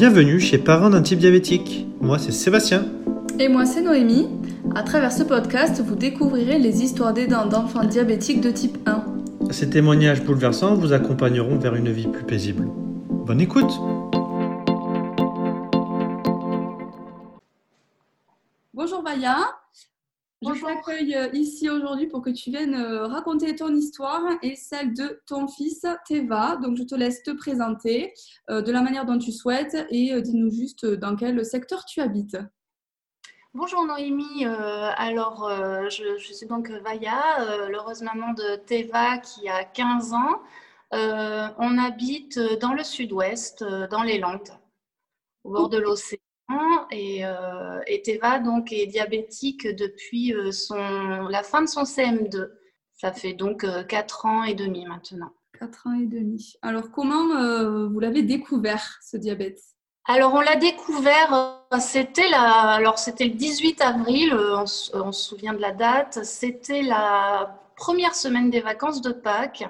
bienvenue chez Parents d'un type diabétique. Moi c'est Sébastien. Et moi c'est Noémie. À travers ce podcast, vous découvrirez les histoires d'aidants d'enfants diabétiques de type 1. Ces témoignages bouleversants vous accompagneront vers une vie plus paisible. Bonne écoute Bonjour Vaya, je t'accueille euh, ici aujourd'hui pour que tu viennes euh, raconter ton histoire et celle de ton fils Teva. Donc, je te laisse te présenter euh, de la manière dont tu souhaites et dis-nous juste dans quel secteur tu habites. Bonjour Noémie, alors je, suis donc Vaya, l'heureuse maman de Teva qui a 15 ans. on habite dans le sud-ouest, dans les Landes, au bord de l'océan. Euh, et, Teva donc est diabétique depuis euh, son, la fin de son CM2. Ça fait donc 4 euh, ans et demi maintenant. 4 ans et demi. Alors comment vous l'avez découvert ce diabète? Alors on l'a découvert, c'était la, alors c'était le 18 avril, on, on, se souvient de la date, c'était la première semaine des vacances de Pâques.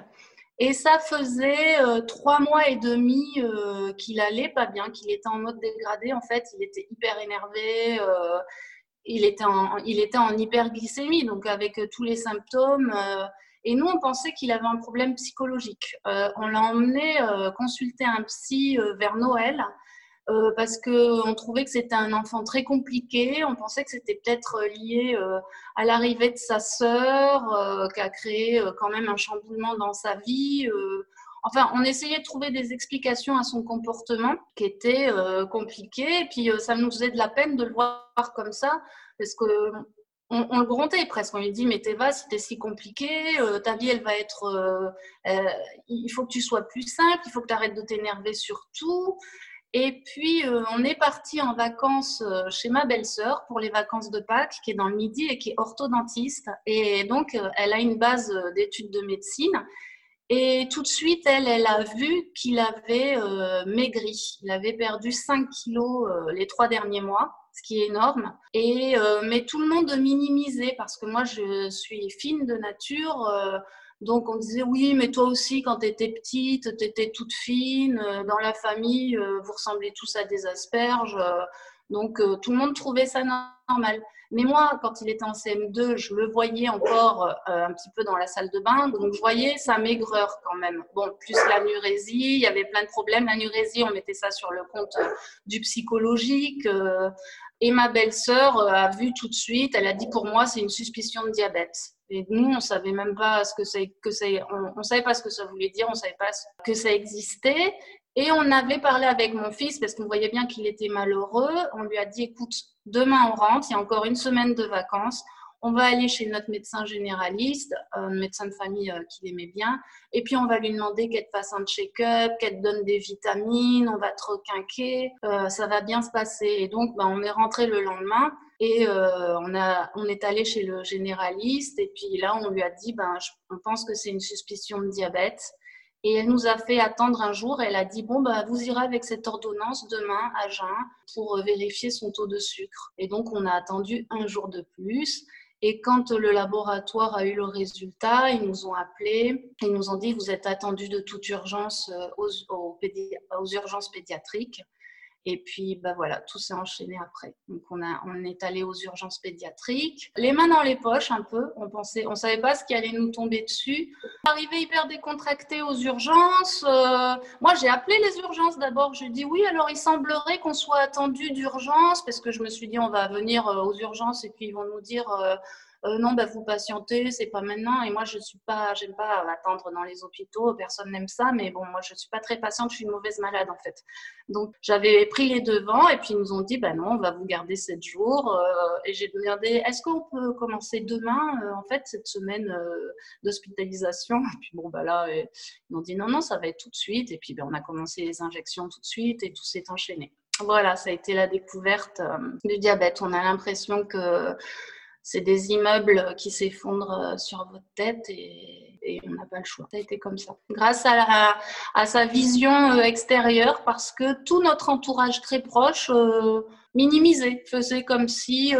Et ça faisait euh, trois mois et demi euh, qu'il allait pas bien, qu'il était en mode dégradé. En fait, il était hyper énervé, euh, il, était en, il était en hyperglycémie, donc avec tous les symptômes. et nous, on pensait qu'il avait un problème psychologique. on l'a emmené consulter un psy vers Noël. Euh, parce qu'on trouvait que c'était un enfant très compliqué. On pensait que c'était peut-être euh, lié euh, à l'arrivée de sa sœur, qui a créé quand même un chamboulement dans sa vie. Enfin, on essayait de trouver des explications à son comportement qui était compliqué. Et puis, ça nous faisait de la peine de le voir comme ça, parce que on, le grondait presque. On lui dit, mais Théva, c'était si compliqué, ta vie, elle va être... il faut que tu sois plus simple, il faut que tu arrêtes de t'énerver sur tout. Et puis, euh, on est parti en vacances euh, chez ma belle-sœur pour les vacances de Pâques, qui est dans le Midi et qui est orthodontiste. Et donc, euh, elle a une base d'études de médecine. Et tout de suite, elle, elle a vu qu'il avait maigri. Il avait perdu 5 kilos les trois derniers mois, ce qui est énorme. Et, mais tout le monde minimisait parce que moi, je suis fine de nature. Donc on disait oui, mais toi aussi quand tu étais petite, tu étais toute fine, euh, dans la famille, euh, vous ressemblez tous à des asperges. Euh, donc tout le monde trouvait ça normal. Mais moi, quand il était en CM2, je le voyais encore un petit peu dans la salle de bain, donc je voyais sa maigreur quand même. Bon, plus l'anurésie, il y avait plein de problèmes. L'anurésie, on mettait ça sur le compte du psychologique. Et ma belle-sœur a vu tout de suite, elle a dit pour moi, c'est une suspicion de diabète. Et nous, on savait même pas ce que c'est, que c'est, on, savait pas ce que ça voulait dire, on savait pas que ça existait. Et on avait parlé avec mon fils parce qu'on voyait bien qu'il était malheureux. On lui a dit, écoute, demain on rentre, il y a encore une semaine de vacances on va aller chez notre médecin généraliste, un médecin de famille euh, qu'il aimait bien, et puis on va lui demander qu'elle te fasse un check-up, qu'elle te donne des vitamines, on va te requinquer, euh, ça va bien se passer. Et donc, ben, on est rentré le lendemain et euh, on, a, on est allé chez le généraliste, et puis là, on lui a dit, ben, on pense que c'est une suspicion de diabète. Et elle nous a fait attendre un jour. Elle a dit bon bah vous irez avec cette ordonnance demain à Jeun pour vérifier son taux de sucre. Et donc on a attendu un jour de plus. Et quand le laboratoire a eu le résultat, ils nous ont appelés, ils nous ont dit vous êtes attendu de toute urgence euh, aux urgences pédiatriques. Et puis, bah voilà, tout s'est enchaîné après. Donc, on, a, on est allé aux urgences pédiatriques, les mains dans les poches un peu. On pensait, on savait pas ce qui allait nous tomber dessus. Arrivé hyper décontracté aux urgences. Euh, moi, j'ai appelé les urgences d'abord. Je dis oui, alors il semblerait qu'on soit attendu d'urgence parce que je me suis dit on va venir euh, aux urgences et puis ils vont nous dire. Euh, euh, non, bah, vous patientez, c'est pas maintenant. Et moi, je suis pas, j'aime pas attendre dans les hôpitaux, personne n'aime ça, mais bon, moi, je suis pas très patiente, je suis une mauvaise malade en fait. Donc, j'avais pris les devants et puis ils nous ont dit, bah non, on va vous garder sept jours. Euh, et j'ai demandé, est-ce qu'on peut commencer demain, euh, en fait, cette semaine d'hospitalisation? Et puis bon, bah là, ils m'ont dit, non, non, ça va être tout de suite. Et puis, ben, on a commencé les injections tout de suite et tout s'est enchaîné. Voilà, ça a été la découverte du diabète. On a l'impression que c'est des immeubles qui s'effondrent euh, sur votre tête et, on n'a pas le choix. Ça a été comme ça. Grâce à, sa vision euh, extérieure, parce que tout notre entourage très proche euh, minimisait, faisait comme si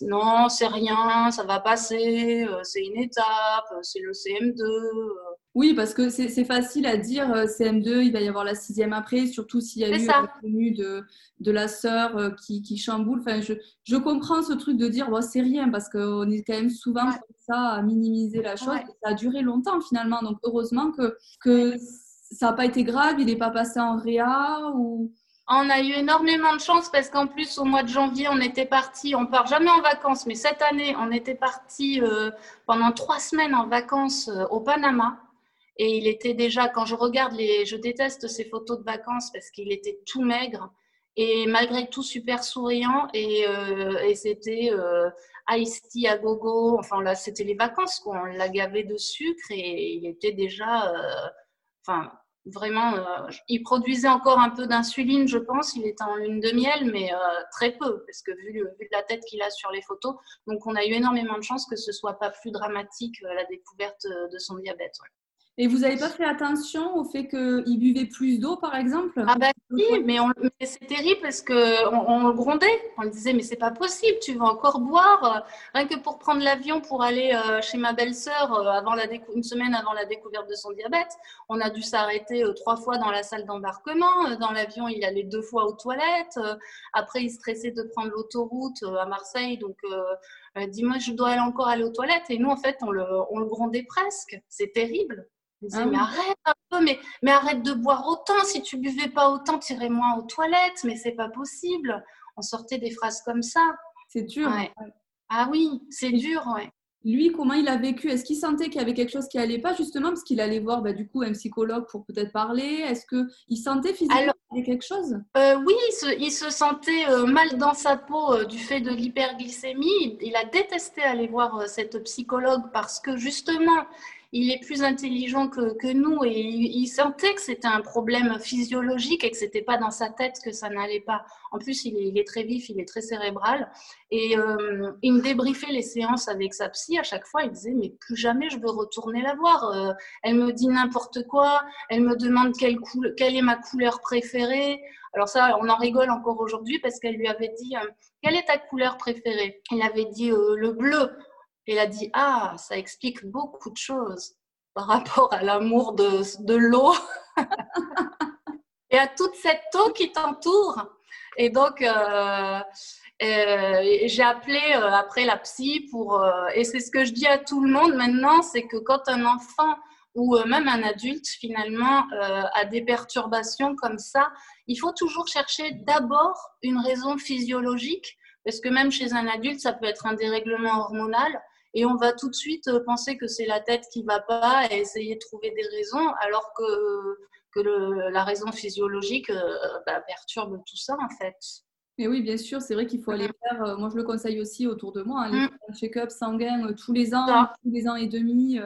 non, c'est rien, ça va passer, c'est une étape, c'est le CM2. Oui, parce que c'est facile à dire euh, CM2, il va y avoir la sixième après, surtout s'il y a eu la tenue de, de la sœur euh, qui, qui, chamboule. Enfin, je, je, comprends ce truc de dire c'est rien parce qu'on est quand même souvent comme ça à minimiser la chose. Ça a duré longtemps finalement, donc heureusement que, que ça n'a pas été grave, il n'est pas passé en réa ou. On a eu énormément de chance parce qu'en plus, au mois de janvier, on était parti, on part jamais en vacances, mais cette année, on était parti euh, pendant trois semaines en vacances au Panama. Et il était déjà, quand je regarde les, je déteste ces photos de vacances parce qu'il était tout maigre et malgré tout super souriant et, euh, et c'était euh, ice tea à gogo. Enfin là, c'était les vacances qu'on l'a gavé de sucre et il était déjà, euh, enfin vraiment, euh, il produisait encore un peu d'insuline, je pense. Il était en lune de miel, mais très peu parce que vu, vu la tête qu'il a sur les photos, donc on a eu énormément de chance que ce soit pas plus dramatique la découverte de son diabète. Et vous n'avez pas fait attention au fait qu'il buvait plus d'eau, par exemple? Ah bah si, mais, c'est terrible parce qu'on on le grondait. On lui disait, mais c'est pas possible, tu vas encore boire. Rien que pour prendre l'avion pour aller euh, chez ma belle-sœur euh, avant la une semaine avant la découverte de son diabète, on a dû s'arrêter euh, trois fois dans la salle d'embarquement. Dans l'avion, il allait deux fois aux toilettes. Après, il stressait de prendre l'autoroute à Marseille. Donc, dis-moi, je dois aller encore aller aux toilettes. Et nous, en fait, on le, on le grondait presque. C'est terrible. Ah mais arrête un peu, mais, mais arrête de boire autant. Si tu buvais pas autant, tu irais moins aux toilettes. Mais c'est pas possible. On sortait des phrases comme ça. C'est dur. Ah oui, c'est dur, ouais. Lui, comment il a vécu? Est-ce qu'il sentait qu'il y avait quelque chose qui allait pas, justement, parce qu'il allait voir bah, du coup un psychologue pour peut-être parler? Est-ce qu'il sentait physiquement qu'il y avait quelque chose? euh, Oui, il se, sentait euh, mal dans sa peau euh, du fait de l'hyperglycémie. Il a détesté aller voir cette psychologue parce que justement, il est plus intelligent que, nous et il, sentait que c'était un problème physiologique et que c'était pas dans sa tête que ça n'allait pas. En plus, il est, très vif, il est très cérébral et euh, il me débriefait les séances avec sa psy. À chaque fois, il disait mais plus jamais je veux retourner la voir. Euh, elle me dit n'importe quoi, elle me demande quelle, quelle est ma couleur préférée. Alors ça, on en rigole encore aujourd'hui parce qu'elle lui avait dit euh, quelle est ta couleur préférée? Il avait dit le bleu elle a dit Ah, ça explique beaucoup de choses par rapport à l'amour de, de l'eau et à toute cette eau qui t'entoure. Et donc, euh, euh, j'ai appelé euh, après la psy pour. et c'est ce que je dis à tout le monde maintenant c'est que quand un enfant ou même un adulte finalement a des perturbations comme ça, il faut toujours chercher d'abord une raison physiologique parce que même chez un adulte, ça peut être un dérèglement hormonal et on va tout de suite euh, penser que c'est la tête qui va pas et essayer de trouver des raisons, alors que, que la raison physiologique euh, bah, perturbe tout ça en fait. Mais oui, bien sûr, c'est vrai qu'il faut aller mm. faire, euh, moi je le conseille aussi autour de moi, aller mm. faire un check-up sanguin tous les ans, tous les ans et demi,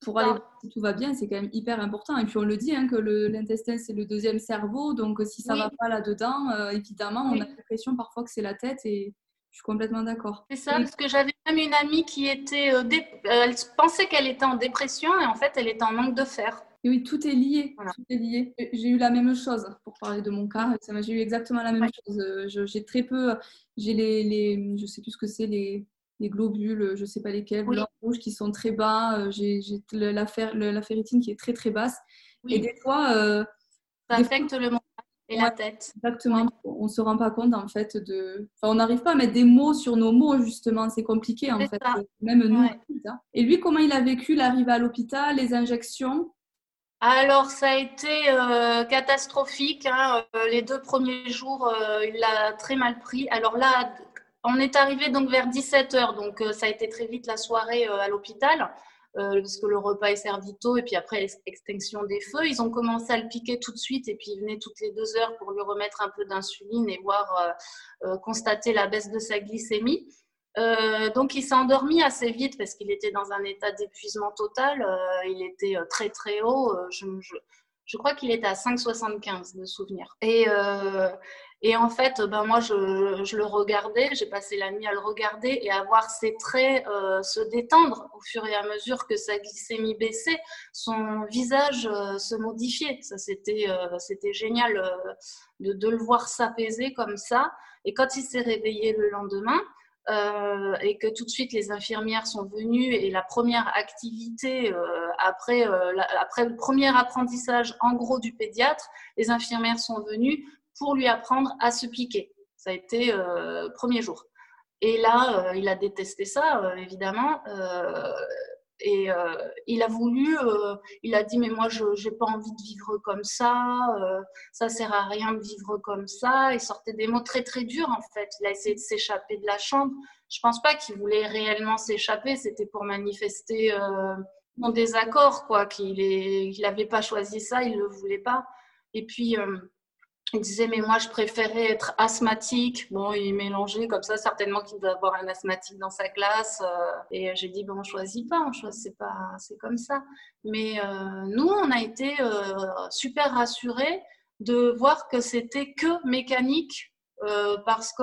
pour aller voir si tout va bien, c'est quand même hyper important. Et puis on le dit, hein, que l'intestin c'est le deuxième cerveau, donc si ça ne va pas là-dedans, évidemment, on a l'impression parfois que c'est la tête et je suis complètement d'accord. C'est ça, parce que j'avais même une amie qui était, euh, euh, elle pensait qu'elle était en dépression et en fait, elle était en manque de fer. Et oui, tout est lié. Tout est lié. J'ai eu la même chose pour parler de mon cas. J'ai eu exactement la même chose. Euh, j'ai très peu, j'ai les, les, je sais plus ce que c'est, les, les globules, je sais pas lesquels, blancs, rouges qui sont très bas. J'ai la, la, ferritine qui est très très basse. Et des fois, ça affecte le la tête. Exactement. On ne se rend pas compte en fait de. on n'arrive pas à mettre des mots sur nos mots justement. C'est compliqué en fait. Même nous. Hein. Et lui, comment il a vécu l'arrivée à l'hôpital, les injections? Alors, ça a été euh, catastrophique. Hein. Euh, les deux premiers jours, euh, il l'a très mal pris. Alors là, on est arrivé donc vers 17 h donc ça a été très vite la soirée à l'hôpital. Euh, parce que le repas est servi tôt et puis après extinction des feux. Ils ont commencé à le piquer tout de suite et puis ils venaient toutes les deux heures pour lui remettre un peu d'insuline et voir euh, euh, constater la baisse de sa glycémie. donc il s'est endormi assez vite parce qu'il était dans un état d'épuisement total. il était très très haut. Je, crois qu'il était à 5,75 de souvenir. Et, et en fait, ben moi, je, le regardais, j'ai passé la nuit à le regarder et à voir ses traits euh, se détendre au fur et à mesure que sa glycémie baissait, son visage euh, se modifiait. Ça, c'était, euh, c'était génial de, le voir s'apaiser comme ça. Et quand il s'est réveillé le lendemain, euh, et que tout de suite les infirmières sont venues et la première activité euh, après, euh, après le premier apprentissage en gros du pédiatre, les infirmières sont venues pour lui apprendre à se piquer. Ça a été premier jour. Et là, il a détesté ça, évidemment et euh, il a voulu, euh, il a dit mais moi je n'ai pas envie de vivre comme ça, euh, ça sert à rien de vivre comme ça. Il sortait des mots très très durs en fait. Il a essayé de s'échapper de la chambre. Je pense pas qu'il voulait réellement s'échapper. C'était pour manifester mon désaccord quoi. Qu'il n'avait pas choisi ça, il le voulait pas. Et puis il disait, mais moi, je préférais être asthmatique. Bon, il mélangeait comme ça, certainement qu'il doit avoir un asthmatique dans sa classe. Euh, et j'ai dit, bon, on choisit pas, on choisit pas, c'est comme ça. Mais euh, nous, on a été euh, super rassurés de voir que c'était que mécanique parce que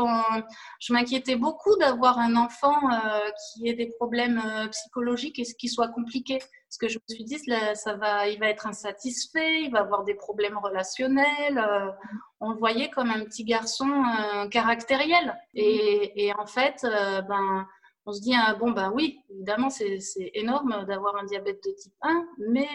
je m'inquiétais beaucoup d'avoir un enfant qui ait des problèmes psychologiques et qui soit compliqué. Parce que je me suis dit, ça va, il va être insatisfait, il va avoir des problèmes relationnels. on le voyait comme un petit garçon caractériel. Et, et, en fait, ben, on se dit, ah, bon, ben oui, évidemment, c'est énorme d'avoir un diabète de type 1, mais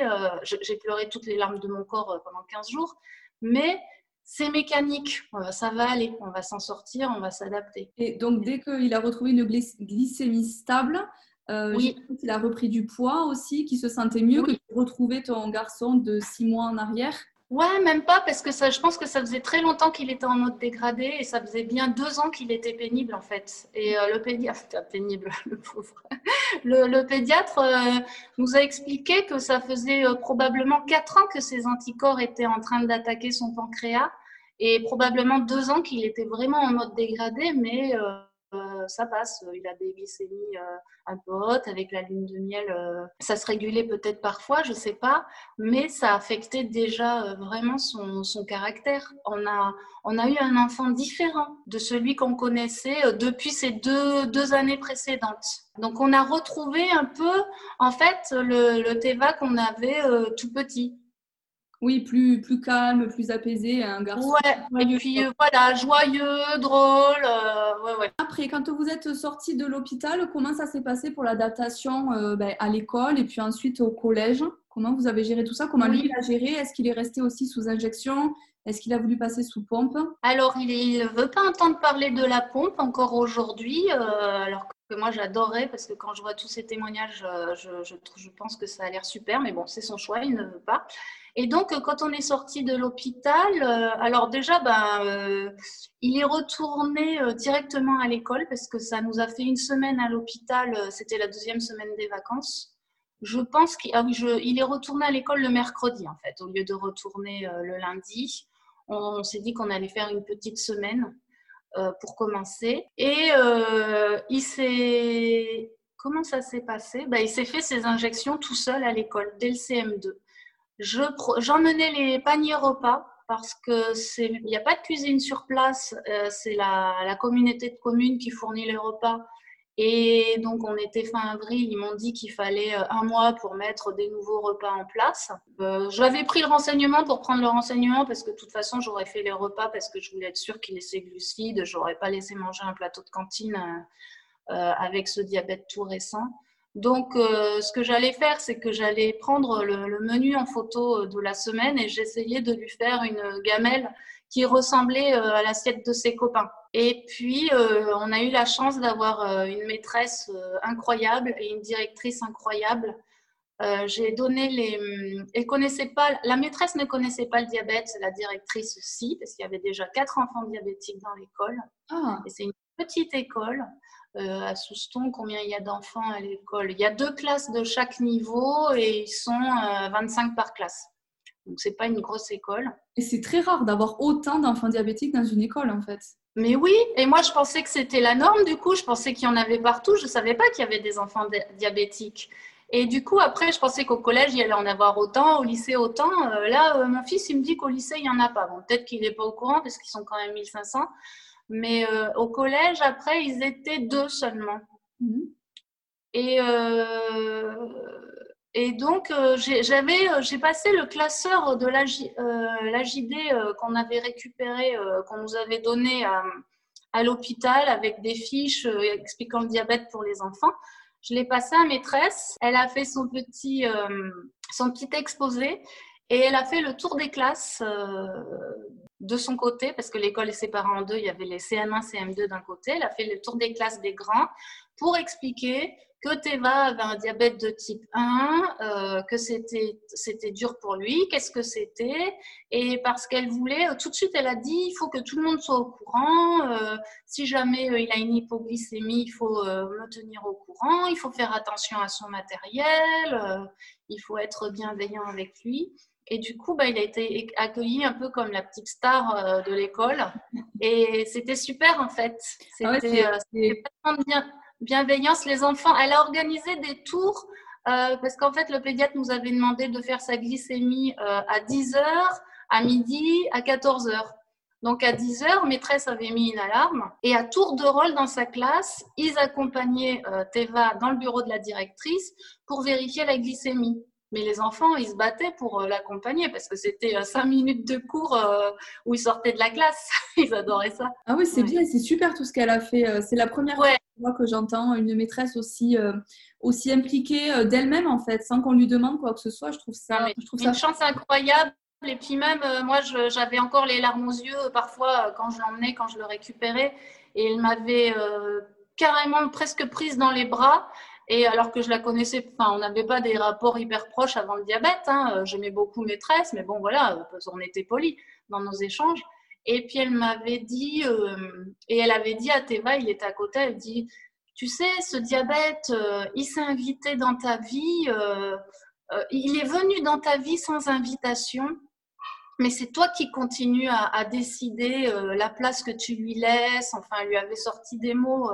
j'ai pleuré toutes les larmes de mon corps pendant 15 jours. Mais c'est mécanique, ça va aller, on va s'en sortir, on va s'adapter. Et donc, dès qu'il a retrouvé une glycémie stable, euh, il a repris du poids aussi, qu'il se sentait mieux que de retrouver ton garçon de six mois en arrière? Ouais, même pas, parce que ça, je pense que ça faisait très longtemps qu'il était en mode dégradé et ça faisait bien deux ans qu'il était pénible en fait. Et euh, le pédiatre, pénible, le pauvre. Le, pédiatre euh, nous a expliqué que ça faisait euh, probablement quatre ans que ses anticorps étaient en train d'attaquer son pancréas et probablement deux ans qu'il était vraiment en mode dégradé, mais ça passe. Il a des glycémies euh, un peu hautes avec la lune de miel. Euh, ça se régulait peut-être parfois, je sais pas, mais ça affectait déjà vraiment son, caractère. On a, on a eu un enfant différent de celui qu'on connaissait depuis ces deux, deux années précédentes. Donc on a retrouvé un peu, en fait, le, le Teva qu'on avait tout petit oui, plus, plus calme, plus apaisé, un garçon. Ouais, et puis euh, voilà, joyeux, drôle. Euh, ouais, Après, quand vous êtes sorti de l'hôpital, comment ça s'est passé pour l'adaptation euh, ben, à l'école et puis ensuite au collège? Comment vous avez géré tout ça? Comment lui a géré? Est-ce qu'il est resté aussi sous injection? Est-ce qu'il a voulu passer sous pompe? Alors, il ne veut pas entendre parler de la pompe encore aujourd'hui, alors que moi j'adorais parce que quand je vois tous ces témoignages, je, je, je pense que ça a l'air super, mais bon, c'est son choix, il ne veut pas. Et donc, euh, quand on est sorti de l'hôpital, euh, alors déjà, ben, euh, il est retourné directement à l'école parce que ça nous a fait une semaine à l'hôpital. C'était la deuxième semaine des vacances. Je pense qu'il ah est retourné à l'école le mercredi, en fait, au lieu de retourner le lundi. On, s'est dit qu'on allait faire une petite semaine pour commencer. Et il s'est. Comment ça s'est passé? Ben, Il s'est fait ses injections tout seul à l'école, dès le CM2. J'emmenais les paniers repas parce que il n'y a pas de cuisine sur place, euh, c'est la, la, communauté de communes qui fournit les repas. Et donc, on était fin avril, ils m'ont dit qu'il fallait euh, un mois pour mettre des nouveaux repas en place. Euh, J'avais pris le renseignement pour prendre le renseignement parce que de toute façon, j'aurais fait les repas parce que je voulais être sûre qu'ils laissaient glucides. J'aurais pas laissé manger un plateau de cantine euh, avec ce diabète tout récent. Donc, ce que j'allais faire, c'est que j'allais prendre le, menu en photo de la semaine et j'essayais de lui faire une gamelle qui ressemblait euh, à l'assiette de ses copains. Et puis, on a eu la chance d'avoir une maîtresse incroyable et une directrice incroyable. J'ai donné les. Elle connaissait pas. La maîtresse ne connaissait pas le diabète, la directrice aussi, parce qu'il y avait déjà quatre enfants diabétiques dans l'école. Ah. Et c'est une petite école. Euh, à Souston, combien il y a d'enfants à l'école? Il y a deux classes de chaque niveau et ils sont 25 euh, par classe. Donc, c'est pas une grosse école. Et c'est très rare d'avoir autant d'enfants diabétiques dans une école, en fait. Mais oui, et moi, je pensais que c'était la norme, du coup. Je pensais qu'il y en avait partout. Je ne savais pas qu'il y avait des enfants diabétiques. Et du coup, après, je pensais qu'au collège, il y allait en avoir autant, au lycée autant. Euh, là, mon fils, il me dit qu'au lycée, il n'y en a pas. Bon, peut-être qu'il n'est pas au courant parce qu'ils sont quand même 1500. Mais euh, au collège, après, ils étaient deux seulement. Mhm. Et, euh, et donc, euh, j'avais, j'ai passé le classeur de l'AJD qu'on avait récupéré, qu'on nous avait donné à, à l'hôpital avec des fiches expliquant le diabète pour les enfants. Je l'ai passé à maîtresse. Elle a fait son petit, son petit exposé et elle a fait le tour des classes de son côté, parce que l'école est séparée en deux, il y avait les CM1, CM2 d'un côté. Elle a fait le tour des classes des grands pour expliquer que Teva avait un diabète de type 1, euh, que c'était, c'était dur pour lui, qu'est-ce que c'était. Et parce qu'elle voulait, euh, tout de suite, elle a dit, il faut que tout le monde soit au courant. Euh, si jamais il a une hypoglycémie, il faut me tenir au courant. Il faut faire attention à son matériel. il faut être bienveillant avec lui. Et du coup, bah, il a été accueilli un peu comme la petite star de l'école. Et c'était super en fait. Ah c'était, vraiment bien bienveillance, les enfants. Elle a organisé des tours euh, parce qu'en fait, le pédiatre nous avait demandé de faire sa glycémie euh, à 10h, à midi, à 14h. Donc à 10h, maîtresse avait mis une alarme et à tour de rôle dans sa classe, ils accompagnaient euh, Teva dans le bureau de la directrice pour vérifier la glycémie. Mais les enfants, ils se battaient pour l'accompagner parce que c'était cinq minutes de cours où ils sortaient de la classe. ils adoraient ça. Ah oui, c'est bien, c'est super tout ce qu'elle a fait. C'est la première fois que j'entends une maîtresse aussi, euh, aussi impliquée euh, d'elle-même, en fait, sans qu'on lui demande quoi que ce soit. Je trouve ça. je trouve une chance incroyable. Et puis même, euh, moi, j'avais encore les larmes aux yeux parfois quand je l'emmenais, quand je le récupérais. Et elle m'avait carrément presque prise dans les bras. Et alors que je la connaissais, enfin, on n'avait pas des rapports hyper proches avant le diabète. Hein. J'aimais beaucoup maîtresse, mais bon, voilà, on était polis dans nos échanges. Et puis elle m'avait dit, euh, et elle avait dit à Théva, il était à côté, elle dit, tu sais, ce diabète, euh, il s'est invité dans ta vie, euh, il est venu dans ta vie sans invitation, mais c'est toi qui continues à, décider la place que tu lui laisses. Enfin, elle lui avait sorti des mots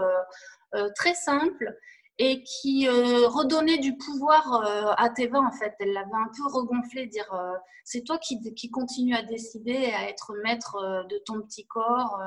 très simples et qui euh, redonnait du pouvoir euh, à Teva en fait. Elle l'avait un peu regonflé, dire euh, c'est toi qui, qui continue à décider, à être maître de ton petit corps.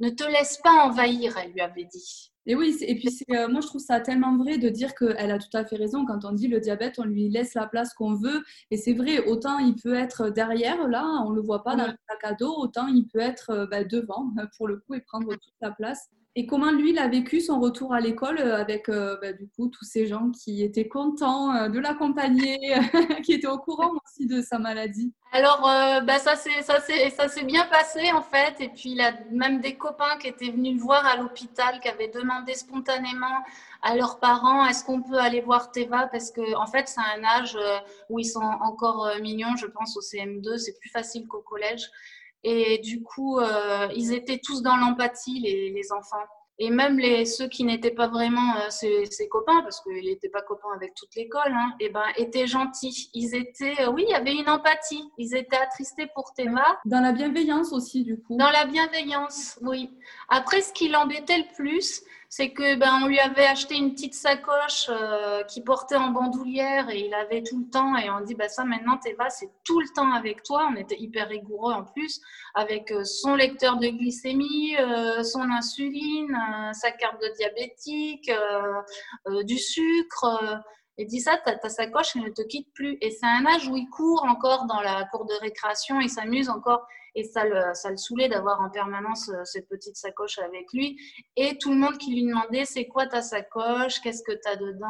ne te laisse pas envahir, elle lui avait dit. Et oui, et puis moi je trouve ça tellement vrai de dire qu'elle a tout à fait raison quand on dit le diabète, on lui laisse la place qu'on veut. Et c'est vrai, autant il peut être derrière, là, on ne le voit pas dans le sac à dos, autant il peut être bah, devant, pour le coup, et prendre toute la place. Et comment lui, il a vécu son retour à l'école euh, avec euh, bah, du coup tous ces gens qui étaient contents euh, de l'accompagner, qui étaient au courant aussi de sa maladie? Alors, bah, ça s'est bien passé en fait. Et puis, il a même des copains qui étaient venus le voir à l'hôpital, qui avaient demandé spontanément à leurs parents est-ce qu'on peut aller voir Teva? Parce que en fait, c'est un âge où ils sont encore mignons, je pense, au CM2, c'est plus facile qu'au collège. Et du coup, euh, ils étaient tous dans l'empathie, les, enfants. Et même les, ceux qui n'étaient pas vraiment euh, ses, copains, parce qu'il n'était pas copain avec toute l'école, hein, et eh ben, étaient gentils. Ils étaient, euh, oui, il y avait une empathie. Ils étaient attristés pour Théma. Dans la bienveillance aussi, du coup. Dans la bienveillance, oui. Après, ce qui l'embêtait le plus, c'est que ben on lui avait acheté une petite sacoche euh, qui portait en bandoulière et il avait tout le temps et on dit bah ça maintenant Teva c'est tout le temps avec toi. On était hyper rigoureux en plus avec euh, son lecteur de glycémie euh, son insuline sa carte de diabétique du sucre et dit ça, ta, ta sacoche, elle ne te quitte plus. Et c'est un âge où il court encore dans la cour de récréation, il s'amuse encore. Et ça le, ça le saoulait d'avoir en permanence euh, cette petite sacoche avec lui. Et tout le monde qui lui demandait, c'est quoi ta sacoche? Qu'est-ce que tu as dedans?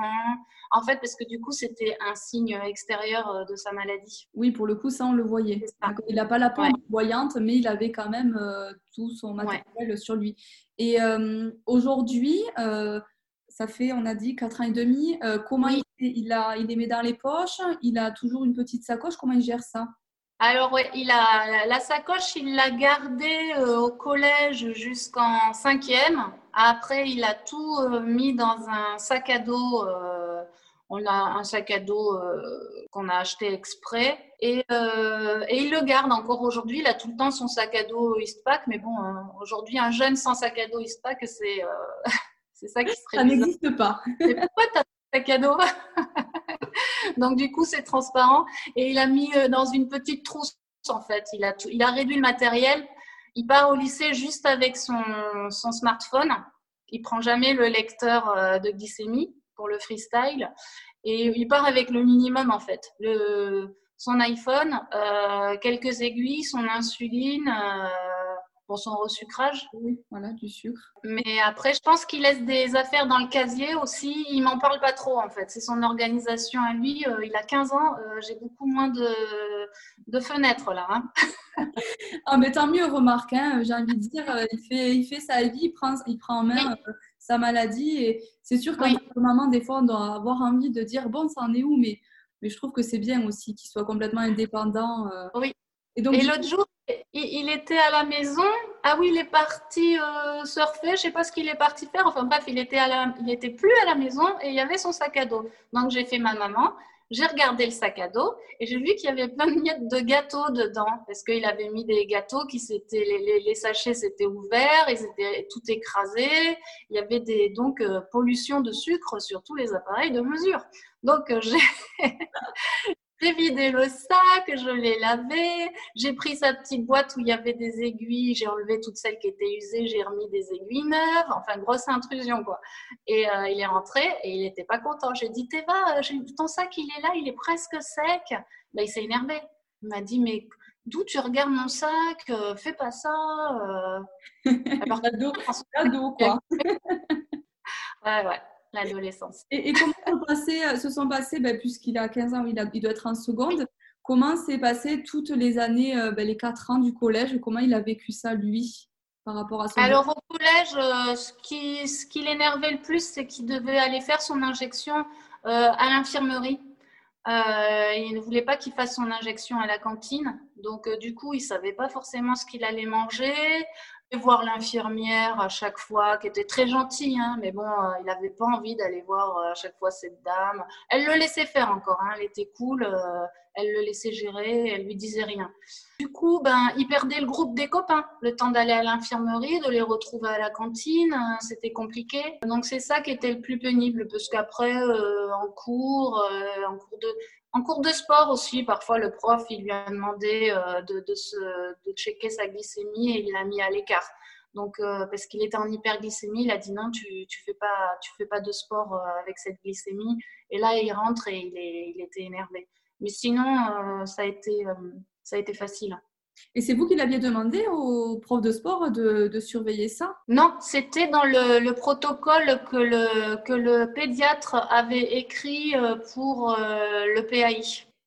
En fait, parce que du coup, c'était un signe extérieur euh, de sa maladie. Oui, pour le coup, ça, on le voyait. Il n'a pas la peau voyante, mais il avait quand même euh, tout son matériel sur lui. Et aujourd'hui, ça fait, on a dit, 4 ans et demi. comment il, il, a, il les met dans les poches? Il a toujours une petite sacoche Comment il gère ça? Alors, ouais, il a, la sacoche, il l'a gardée euh, au collège jusqu'en cinquième. Après, il a tout euh, mis dans un sac à dos. Euh, on a un sac à dos qu'on a acheté exprès. Et, et, il le garde encore aujourd'hui. Il a tout le temps son sac à dos Eastpak. Mais bon, aujourd'hui, un jeune sans sac à dos Eastpak, c'est c'est ça qui serait. Ça n'existe pas. Mais pourquoi tu as un dos Donc, du coup, c'est transparent. Et il a mis euh, dans une petite trousse, en fait. Il a, il a réduit le matériel. Il part au lycée juste avec son, son smartphone. Il prend jamais le lecteur euh, de glycémie pour le freestyle. Et il part avec le minimum, en fait. Le, son iPhone, euh, quelques aiguilles, son insuline, pour son resucrage. Oui, voilà, du sucre. Mais après, je pense qu'il laisse des affaires dans le casier aussi. Il m'en parle pas trop, en fait. C'est son organisation à lui. Euh, il a 15 ans. Euh, j'ai beaucoup moins de, de fenêtres, là. Hein. ah, mais tant mieux, remarque. Hein, J'ai envie de dire, euh, il fait, il fait sa vie, il prend, il prend en main sa maladie. Et c'est sûr qu'en que maman, des fois, on doit avoir envie de dire, bon, ça en est où? Mais, mais je trouve que c'est bien aussi qu'il soit complètement indépendant. Oui. Et, donc, et l'autre jour, il, était à la maison. Ah oui, il est parti euh, surfer. Je sais pas ce qu'il est parti faire. Enfin bref, il était, à il était plus à la maison et il y avait son sac à dos. Donc j'ai fait ma maman. J'ai regardé le sac à dos et j'ai vu qu'il y avait plein de miettes de gâteaux dedans parce qu'il avait mis des gâteaux qui s'étaient les, les, sachets s'étaient ouverts, ils étaient tout écrasés. Il y avait des donc euh, pollution de sucre sur tous les appareils de mesure. Donc euh, j'ai J'ai vidé le sac, je l'ai lavé, j'ai pris sa petite boîte où il y avait des aiguilles, j'ai enlevé toutes celles qui étaient usées, j'ai remis des aiguilles neuves, enfin grosse intrusion quoi. Et euh, il est rentré et il n'était pas content. J'ai dit Théva, ton sac il est là, il est presque sec. Là il s'est énervé. Il m'a dit mais d'où tu regardes mon sac? Euh, Fais pas ça. Euh. Alors cadeau, quoi. ouais ouais l'adolescence. Et, comment euh, se sont passés, ben, puisqu'il a 15 ans, il, a, il doit être en seconde, comment s'est passé toutes les années, euh, ben, les 4 ans du collège? Comment il a vécu ça, lui, par rapport à son... Alors au collège, euh, ce qui, ce qui l'énervait le plus, c'est qu'il devait aller faire son injection à l'infirmerie. il ne voulait pas qu'il fasse son injection à la cantine. Donc, du coup, il ne savait pas forcément ce qu'il allait manger voir l'infirmière à chaque fois, qui était très gentille, hein, mais bon, euh, il n'avait pas envie d'aller voir euh, à chaque fois cette dame. Elle le laissait faire encore, hein, elle était cool, euh, elle le laissait gérer, elle lui disait rien. Du coup, ben, il perdait le groupe des copains, le temps d'aller à l'infirmerie, de les retrouver à la cantine, c'était compliqué. Donc c'est ça qui était le plus pénible, parce qu'après, en cours, en cours de en cours de sport aussi, parfois le prof il lui a demandé euh, de, de, checker sa glycémie et il l'a mis à l'écart. Donc euh, parce qu'il était en hyperglycémie, il a dit non, tu tu fais pas tu fais pas de sport euh, avec cette glycémie. Et là il rentre et il, est, il était énervé. Mais sinon ça a été ça a été facile. Et c'est vous qui l'aviez demandé au prof de sport de, surveiller ça? Non, c'était dans le, protocole que le, que le pédiatre avait écrit euh, pour euh, le PAI.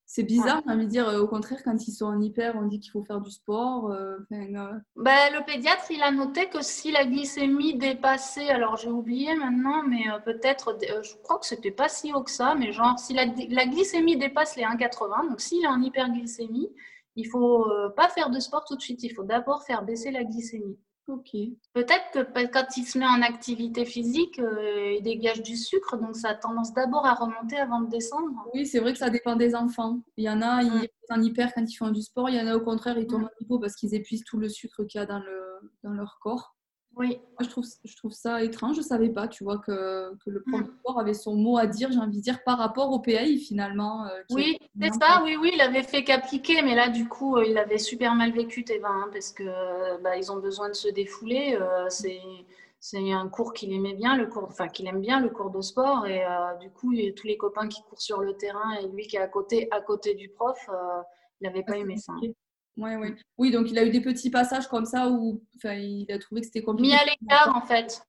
C'est bizarre, ouais. de dire, euh, au contraire, quand ils sont en hyper, on dit qu'il faut faire du sport. ben, le pédiatre, il a noté que si la glycémie dépassait, alors j'ai oublié maintenant, mais peut-être, je crois que c'était pas si haut que ça, mais genre, si la, la glycémie dépasse les 1,80, donc s'il est en hyperglycémie, il faut euh, pas faire de sport tout de suite. Il faut d'abord faire baisser la glycémie. Peut-être que quand il se met en activité physique, euh, il dégage du sucre, donc ça a tendance d'abord à remonter avant de descendre. Oui, c'est vrai que ça dépend des enfants. Il y en a, ils sont en hyper quand ils font du sport. Il y en a au contraire, ils tombent en hypo parce qu'ils épuisent tout le sucre qu'il y a dans, le, dans leur corps. Oui. Moi, je trouve, je trouve ça étrange. Je ne savais pas, tu vois, que, que le prof mm. avait son mot à dire, j'ai envie de dire, par rapport au PAI finalement. Euh, oui, c'est ça, oui, oui, il avait fait qu'appliquer, mais là, du coup, euh, il avait super mal vécu, Théva, hein, parce que bah, ils ont besoin de se défouler. Euh, c'est c'est un cours qu'il aimait bien, le cours, enfin qu'il aime bien, le cours de sport. Et du coup, il y a tous les copains qui courent sur le terrain et lui qui est à côté, à côté du prof, il n'avait pas ah, aimé ça. Ouais, ouais. Oui, donc il a eu des petits passages comme ça où il a trouvé que c'était compliqué. Mis à l'écart, en fait.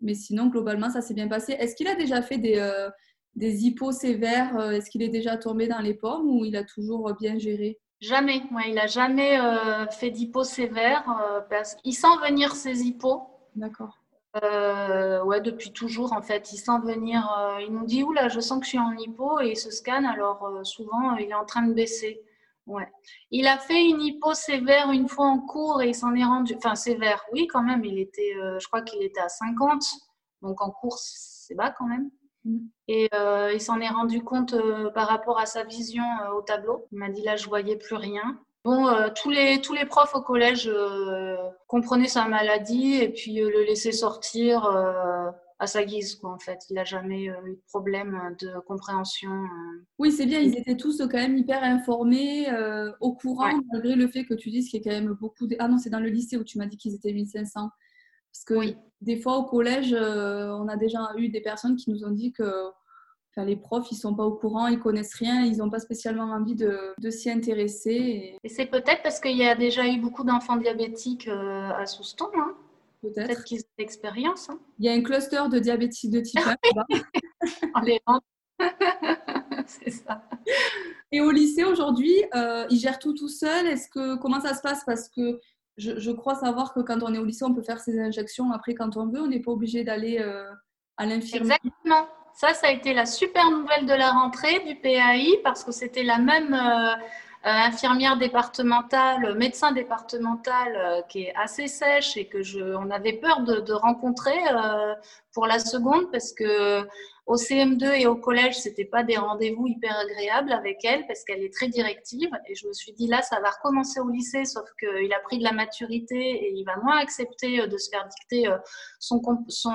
Mais sinon, globalement, ça s'est bien passé. Est-ce qu'il a déjà fait des, euh, des hippos sévères euh, Est-ce qu'il est déjà tombé dans les pommes ou il a toujours bien géré? Jamais. Ouais, il n'a jamais euh, fait d'hypo sévères. parce... Il sent venir ses hippos. D'accord. ouais, depuis toujours, en fait. Il sent venir. il nous dit Oula, je sens que je suis en hypo et il se scanne. Alors, souvent, il est en train de baisser. Ouais. Il a fait une hypo sévère une fois en cours et il s'en est rendu. Enfin, sévère, oui, quand même. Il était, euh, je crois qu'il était à 50. Donc en course, c'est bas quand même. Mm. Et euh, il s'en est rendu compte euh, par rapport à sa vision au tableau. Il m'a dit là, je voyais plus rien. Bon, tous, les, tous les profs au collège comprenaient sa maladie et puis le laissaient sortir à sa guise, quoi, en fait. Il n'a jamais euh, eu de problème de compréhension. Euh. Oui, c'est bien, ils étaient tous quand même hyper informés, euh, au courant, malgré le fait que tu dises qu'il y a quand même beaucoup. De... Ah non, c'est dans le lycée où tu m'as dit qu'ils étaient 1500. Parce que des fois, au collège, on a déjà eu des personnes qui nous ont dit que les profs, ils sont pas au courant, ils connaissent rien, ils n'ont pas spécialement envie de, s'y intéresser. Et, c'est peut-être parce qu'il y a déjà eu beaucoup d'enfants diabétiques euh, à Souston. Hein. Peut-être. qu'ils ont l'expérience. Hein. Il y a un cluster de diabétiques de type 1 c'est ça. Et au lycée aujourd'hui, euh, ils gèrent tout tout seul. Est-ce que comment ça se passe? Parce que je, crois savoir que quand on est au lycée, on peut faire ses injections après quand on veut. On n'est pas obligé d'aller euh, à l'infirmerie. Exactement. Ça, ça a été la super nouvelle de la rentrée du PAI parce que c'était la même euh, infirmière départementale, médecin départemental euh, qui est assez sèche et que je, on avait peur de, rencontrer euh, pour la seconde parce que au CM2 et au collège, c'était pas des rendez-vous hyper agréables avec elle parce qu'elle est très directive. Et je me suis dit là, ça va recommencer au lycée, sauf qu'il a pris de la maturité et il va moins accepter de se faire dicter son, son,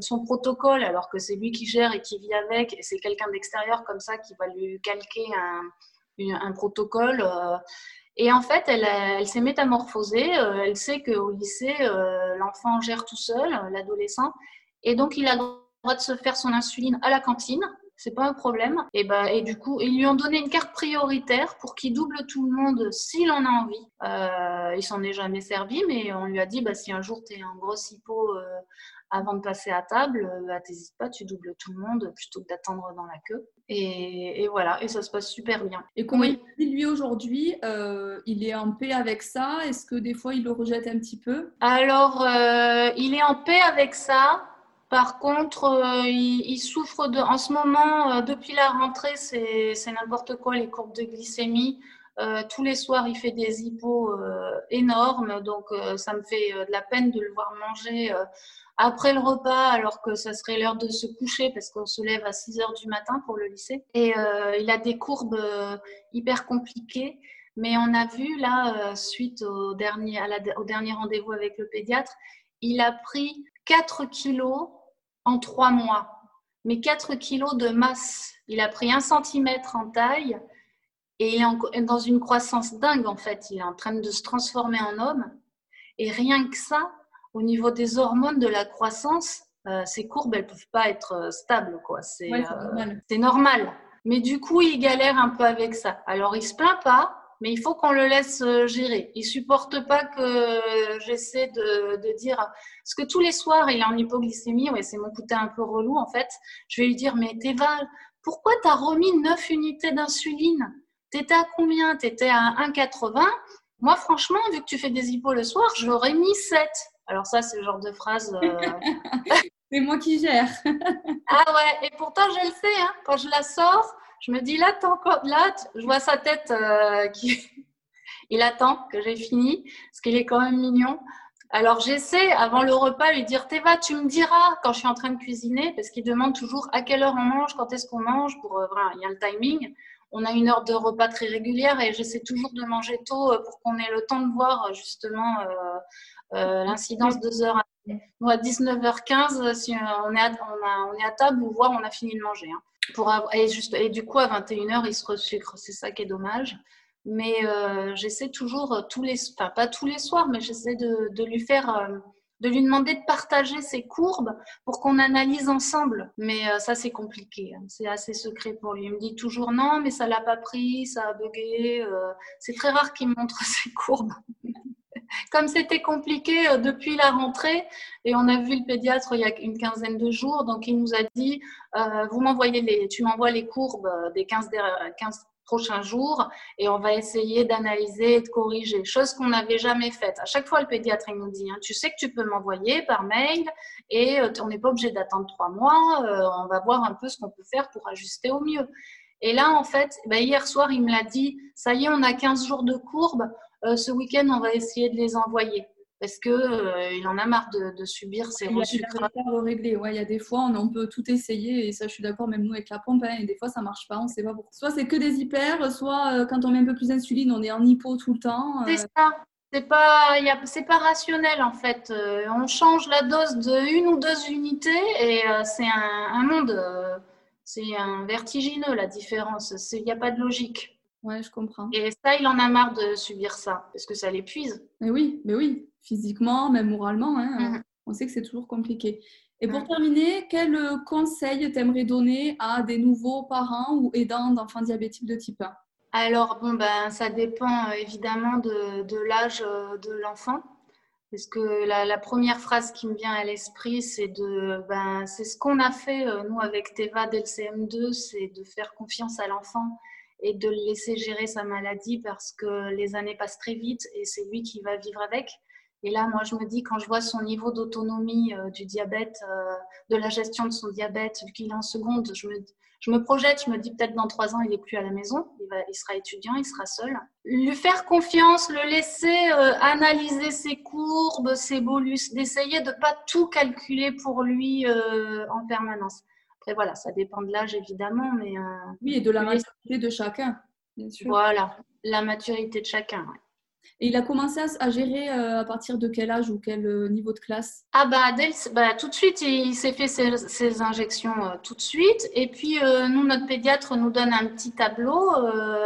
son protocole alors que c'est lui qui gère et qui vit avec. Et c'est quelqu'un d'extérieur comme ça qui va lui calquer un un protocole. Euh, et en fait, elle, elle s'est métamorphosée. Euh, elle sait qu'au lycée, euh, l'enfant gère tout seul, l'adolescent. Et donc, il a le droit de se faire son insuline à la cantine. C'est pas un problème. Et, bah, et du coup, ils lui ont donné une carte prioritaire pour qu'il double tout le monde s'il en a envie. Euh, il s'en est jamais servi, mais on lui a dit bah, si un jour tu es en gros hypo avant de passer à table, bah, t'hésites pas, tu doubles tout le monde plutôt que d'attendre dans la queue. Et, voilà, et ça se passe super bien. Et comment il dit lui aujourd'hui euh, Il est en paix avec ça? Est-ce que des fois il le rejette un petit peu? Alors, euh, il est en paix avec ça. Par contre, euh, il, souffre de. En ce moment, depuis la rentrée, c'est n'importe quoi les courbes de glycémie. Tous les soirs, il fait des hippos énormes, donc ça me fait de la peine de le voir manger après le repas, alors que ça serait l'heure de se coucher parce qu'on se lève à 6 heures du matin pour le lycée. Et euh, il a des courbes euh, hyper compliquées. Mais on a vu là, euh, suite au dernier, au dernier rendez-vous avec le pédiatre, il a pris 4 kilos en 3 mois. Mais 4 kilos de masse. Il a pris 1 cm en taille et il est dans une croissance dingue en fait. Il est en train de se transformer en homme. Et rien que ça, au niveau des hormones de la croissance, euh, ces courbes, elles peuvent pas être euh, stables, quoi. C'est euh, normal. Mais du coup, il galère un peu avec ça. Alors, il se plaint pas, mais il faut qu'on le laisse gérer. Il supporte pas que j'essaie de, dire, parce que tous les soirs, il est en hypoglycémie, ouais, c'est mon côté un peu relou en fait. Je vais lui dire, mais Théva, pourquoi tu as remis 9 unités d'insuline? Tu étais à combien? Tu étais à 1,80 Moi, franchement, vu que tu fais des hypos le soir, j'aurais mis 7. Alors ça, c'est le genre de phrase... Euh, c'est moi qui gère. ah ouais, et pourtant, je le sais, hein. quand je la sors, je me dis, là, encore là, je vois sa tête euh, qui... Il attend que j'ai fini, parce qu'il est quand même mignon. Alors j'essaie avant le repas lui dire Théva, tu me diras quand je suis en train de cuisiner, parce qu'il demande toujours à quelle heure on mange, quand est-ce qu'on mange, pour euh, voilà, il y a le timing. On a une heure de repas très régulière et j'essaie toujours de manger tôt pour qu'on ait le temps de voir justement euh, l'incidence deux heures à, 19h15, si on est, à, on, est à table ou voir on a fini de manger. Hein. Pour et, du coup, à 21h, il se resucre. C'est ça qui est dommage. Mais euh, j'essaie toujours, euh, tous les, enfin pas tous les soirs, mais j'essaie de, lui faire, de lui demander de partager ses courbes pour qu'on analyse ensemble. Mais ça, c'est compliqué. Hein. C'est assez secret pour lui. Il me dit toujours non, mais ça l'a pas pris, ça a bugué. c'est très rare qu'il montre ses courbes comme c'était compliqué euh, depuis la rentrée, et on a vu le pédiatre il y a une quinzaine de jours, donc il nous a dit, euh, vous m'envoyez les, tu m'envoies les courbes des 15, 15 prochains jours et on va essayer d'analyser et de corriger, chose qu'on n'avait jamais faite. À chaque fois, le pédiatre il nous dit, hein, tu sais que tu peux m'envoyer par mail et euh, on n'est pas obligé d'attendre trois mois, on va voir un peu ce qu'on peut faire pour ajuster au mieux. Et là, en fait, ben, hier soir, il me l'a dit, ça y est, on a 15 jours de courbe, euh, ce week-end, on va essayer de les envoyer parce qu'il euh, en a marre de, subir ces resucrages. Il. Ouais, il y a des fois, on, peut tout essayer et ça, je suis d'accord, même nous avec la pompe, hein, et des fois, ça marche pas, on sait pas pourquoi. Soit c'est que des hyper, soit euh, quand on met un peu plus d'insuline, on est en hypo tout le temps. C'est ça. C'est pas, pas rationnel en fait. on change la dose de une ou deux unités et c'est un, un, monde, c'est un vertigineux la différence. Il n'y a pas de logique. Ouais, je comprends. Et ça, il en a marre de subir ça, parce que ça l'épuise. Mais oui, mais oui, physiquement, même moralement, hein, mhm. on sait que c'est toujours compliqué. Et pour terminer, quel conseil t'aimerais donner à des nouveaux parents ou aidants d'enfants diabétiques de type 1 Alors, bon, ben, ça dépend évidemment de, l'âge de l'enfant. Parce que la, première phrase qui me vient à l'esprit, c'est de, ben, c'est ce qu'on a fait euh, nous avec Teva dès le CM2, c'est de faire confiance à l'enfant et de le laisser gérer sa maladie parce que les années passent très vite et c'est lui qui va vivre avec. Et là, moi, je me dis, quand je vois son niveau d'autonomie euh, du diabète, euh, de la gestion de son diabète, vu qu'il est en seconde, je me, je me projette, je me dis peut-être dans trois ans, il n'est plus à la maison, il, va, il, sera étudiant, il sera seul. Lui faire confiance, le laisser euh, analyser ses courbes, ses bolus, d'essayer de ne pas tout calculer pour lui en permanence. Après, voilà, ça dépend de l'âge évidemment, mais. Oui, et de la maturité de chacun, bien sûr. Voilà, la maturité de chacun. Et il a commencé à, gérer euh, à partir de quel âge ou quel euh, niveau de classe? Ah bah, bah, tout de suite, il, s'est fait ses, injections euh, tout de suite. Et puis nous, notre pédiatre nous donne un petit tableau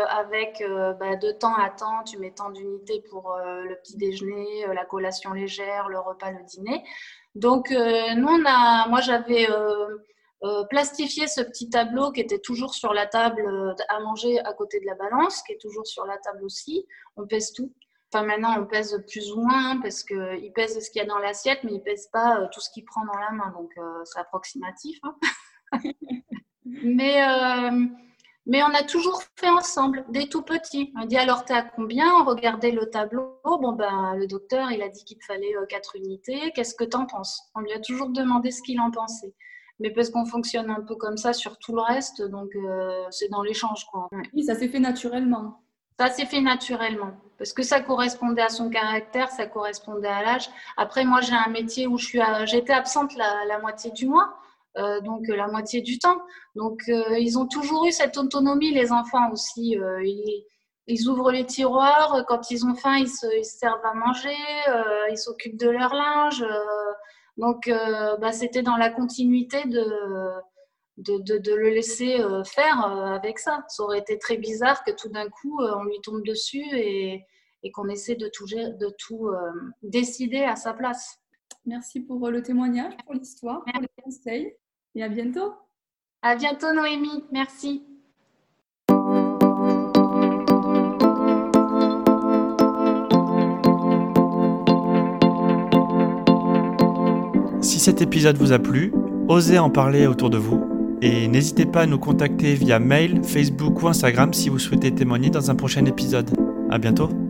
avec bah, de temps à temps, tu mets tant d'unités pour le petit déjeuner, la collation légère, le repas, le dîner. Donc nous, on a, moi j'avais plastifié ce petit tableau qui était toujours sur la table à manger à côté de la balance, qui est toujours sur la table aussi. On pèse tout. Enfin, maintenant, on pèse plus ou moins parce qu'il pèse ce qu'il y a dans l'assiette, mais il pèse pas euh, tout ce qu'il prend dans la main. Donc, euh, c'est approximatif. Hein. mais, euh, mais on a toujours fait ensemble, dès tout petit. On dit alors, t'es à combien? On regardait le tableau. Bon, ben, le docteur, il a dit qu'il fallait 4 unités. Qu'est-ce que tu en penses? On lui a toujours demandé ce qu'il en pensait. Mais parce qu'on fonctionne un peu comme ça sur tout le reste, donc c'est dans l'échange. Oui, ça s'est fait naturellement. Ça s'est fait naturellement parce que ça correspondait à son caractère, ça correspondait à l'âge. Après, moi, j'ai un métier où j'étais absente la, moitié du mois, euh, donc la moitié du temps. Donc, euh, ils ont toujours eu cette autonomie, les enfants aussi. Euh, ils, ouvrent les tiroirs, quand ils ont faim, ils se, servent à manger, ils s'occupent de leur linge. donc, bah, c'était dans la continuité de de, le laisser euh, faire euh, avec ça. Ça aurait été très bizarre que tout d'un coup, euh, on lui tombe dessus et, qu'on essaie de tout, de tout décider à sa place. Merci pour le témoignage, pour l'histoire, pour les conseils et à bientôt. À bientôt Noémie, merci. Si cet épisode vous a plu, osez en parler autour de vous et n'hésitez pas à nous contacter via mail, Facebook ou Instagram si vous souhaitez témoigner dans un prochain épisode. À bientôt!